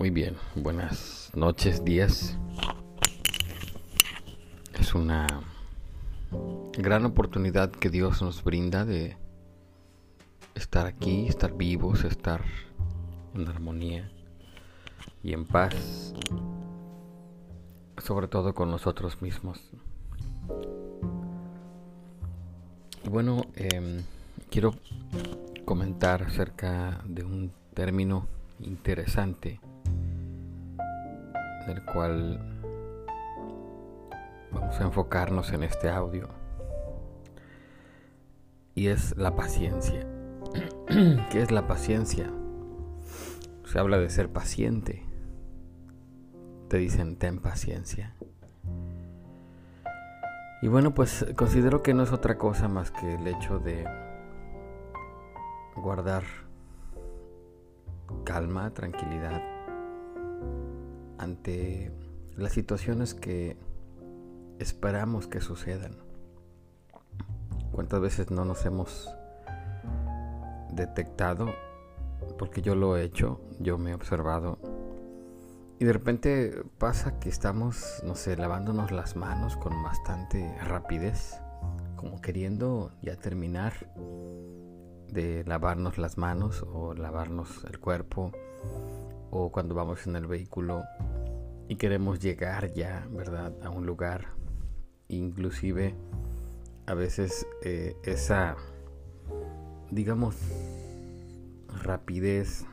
Muy bien, buenas noches, días. Es una gran oportunidad que Dios nos brinda de estar aquí, estar vivos, estar en armonía y en paz, sobre todo con nosotros mismos. Bueno, em, quiero comentar acerca de un término interesante del cual vamos a enfocarnos en este audio y es la paciencia. ¿Qué es la paciencia? Se habla de ser paciente. Te dicen ten paciencia. Y bueno, pues considero que no es otra cosa más que el hecho de guardar calma, tranquilidad ante las situaciones que esperamos que sucedan. ¿Cuántas veces no nos hemos detectado? Porque yo lo he hecho, yo me he observado. Y de repente pasa que estamos, no sé, lavándonos las manos con bastante rapidez, como queriendo ya terminar de lavarnos las manos o lavarnos el cuerpo o cuando vamos en el vehículo y queremos llegar ya, ¿verdad?, a un lugar. Inclusive a veces eh, esa, digamos, rapidez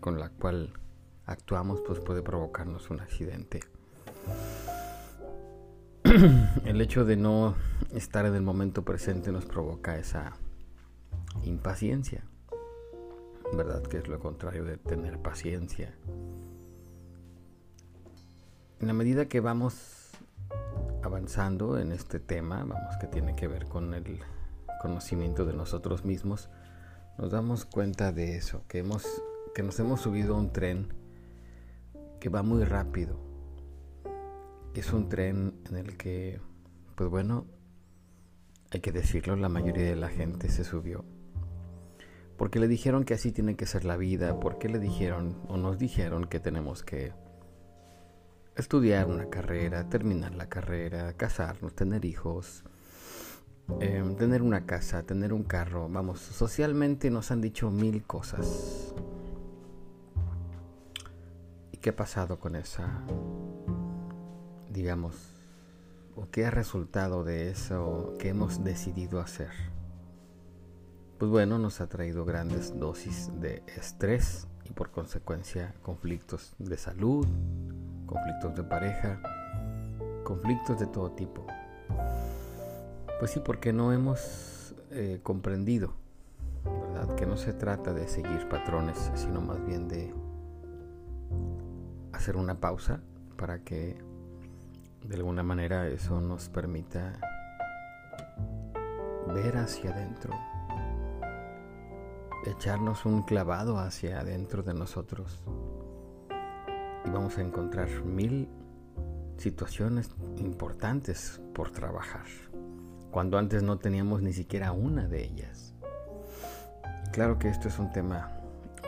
con la cual actuamos pues puede provocarnos un accidente. El hecho de no estar en el momento presente nos provoca esa impaciencia, ¿verdad? Que es lo contrario de tener paciencia. En la medida que vamos avanzando en este tema, vamos que tiene que ver con el conocimiento de nosotros mismos, nos damos cuenta de eso, que hemos que nos hemos subido a un tren que va muy rápido. Es un tren en el que pues bueno, hay que decirlo, la mayoría de la gente se subió porque le dijeron que así tiene que ser la vida, porque le dijeron o nos dijeron que tenemos que estudiar una carrera, terminar la carrera, casarnos, tener hijos, em, tener una casa, tener un carro. Vamos, socialmente nos han dicho mil cosas. ¿Y qué ha pasado con esa, digamos, o qué ha resultado de eso que hemos decidido hacer? Pues bueno, nos ha traído grandes dosis de estrés y por consecuencia conflictos de salud, conflictos de pareja, conflictos de todo tipo. Pues sí, porque no hemos eh, comprendido, ¿verdad? Que no se trata de seguir patrones, sino más bien de hacer una pausa para que de alguna manera eso nos permita ver hacia adentro echarnos un clavado hacia adentro de nosotros y vamos a encontrar mil situaciones importantes por trabajar, cuando antes no teníamos ni siquiera una de ellas. Claro que esto es un tema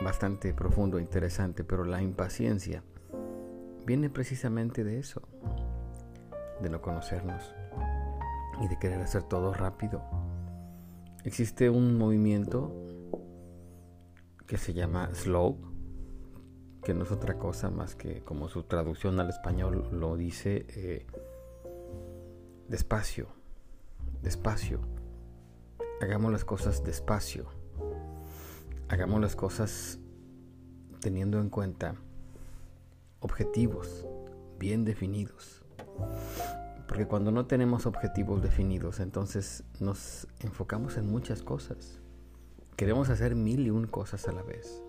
bastante profundo e interesante, pero la impaciencia viene precisamente de eso, de no conocernos y de querer hacer todo rápido. Existe un movimiento que se llama slow, que no es otra cosa más que como su traducción al español lo dice, eh, despacio, despacio. Hagamos las cosas despacio. Hagamos las cosas teniendo en cuenta objetivos bien definidos. Porque cuando no tenemos objetivos definidos, entonces nos enfocamos en muchas cosas. Queremos hacer mil y un cosas a la vez.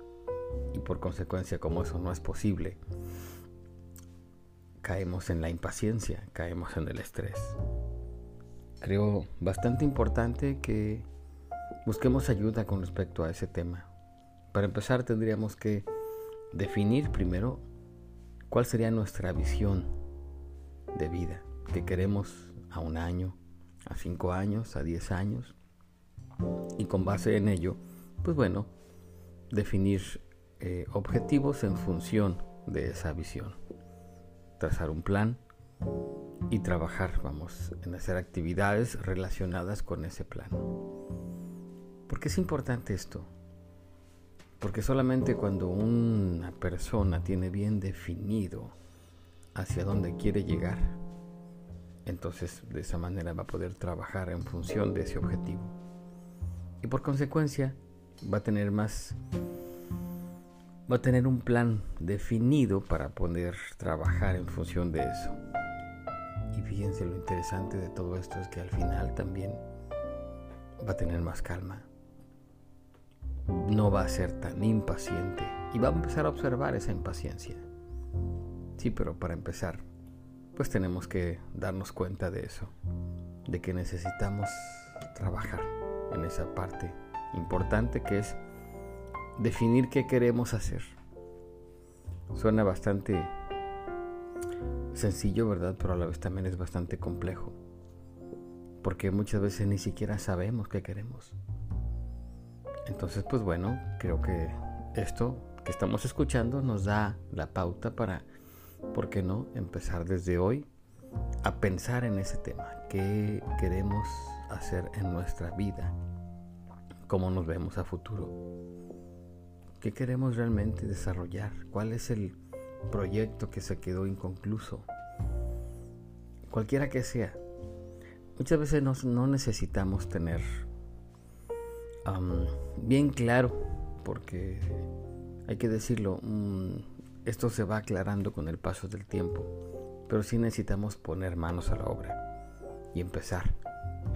Y por consecuencia, como eso no es posible, caemos en la impaciencia, caemos en el estrés. Creo bastante importante que busquemos ayuda con respecto a ese tema. Para empezar tendríamos que definir primero cuál sería nuestra visión de vida que queremos a un año, a cinco años, a diez años, y con base en ello, pues bueno, definir eh, objetivos en función de esa visión. Trazar un plan y trabajar, vamos, en hacer actividades relacionadas con ese plan. ¿Por qué es importante esto? Porque solamente cuando una persona tiene bien definido hacia dónde quiere llegar, entonces de esa manera va a poder trabajar en función de ese objetivo. Y por consecuencia va a tener más va a tener un plan definido para poder trabajar en función de eso. Y fíjense lo interesante de todo esto es que al final también va a tener más calma. No va a ser tan impaciente y va a empezar a observar esa impaciencia. Sí, pero para empezar, pues tenemos que darnos cuenta de eso, de que necesitamos trabajar en esa parte importante que es definir qué queremos hacer. Suena bastante sencillo, ¿verdad? Pero a la vez también es bastante complejo. Porque muchas veces ni siquiera sabemos qué queremos. Entonces, pues bueno, creo que esto que estamos escuchando nos da la pauta para, ¿por qué no?, empezar desde hoy a pensar en ese tema. ¿Qué queremos hacer en nuestra vida? ¿Cómo nos vemos a futuro? ¿Qué queremos realmente desarrollar? ¿Cuál es el proyecto que se quedó inconcluso? Cualquiera que sea. Muchas veces no, necesitamos tener bien claro, porque hay que decirlo, mm, esto se va aclarando con el paso del tiempo pero sí necesitamos poner manos a la obra y empezar,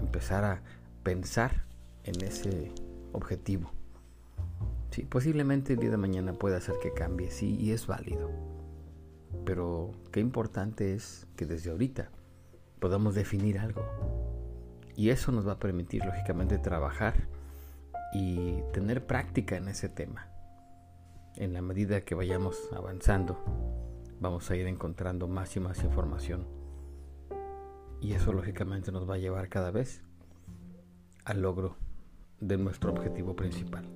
empezar a pensar en ese objetivo. Sí, posiblemente el día de mañana pueda hacer que cambie, sí, y es válido. Pero qué importante es que desde ahorita podamos definir algo. Y eso nos va a permitir, lógicamente, trabajar y tener práctica en ese tema. En la medida que vayamos avanzando vamos a ir encontrando más y más información. Y eso lógicamente nos va a llevar cada vez al logro de nuestro objetivo principal.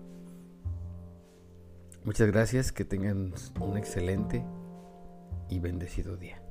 Muchas gracias, que tengan un excelente y bendecido día.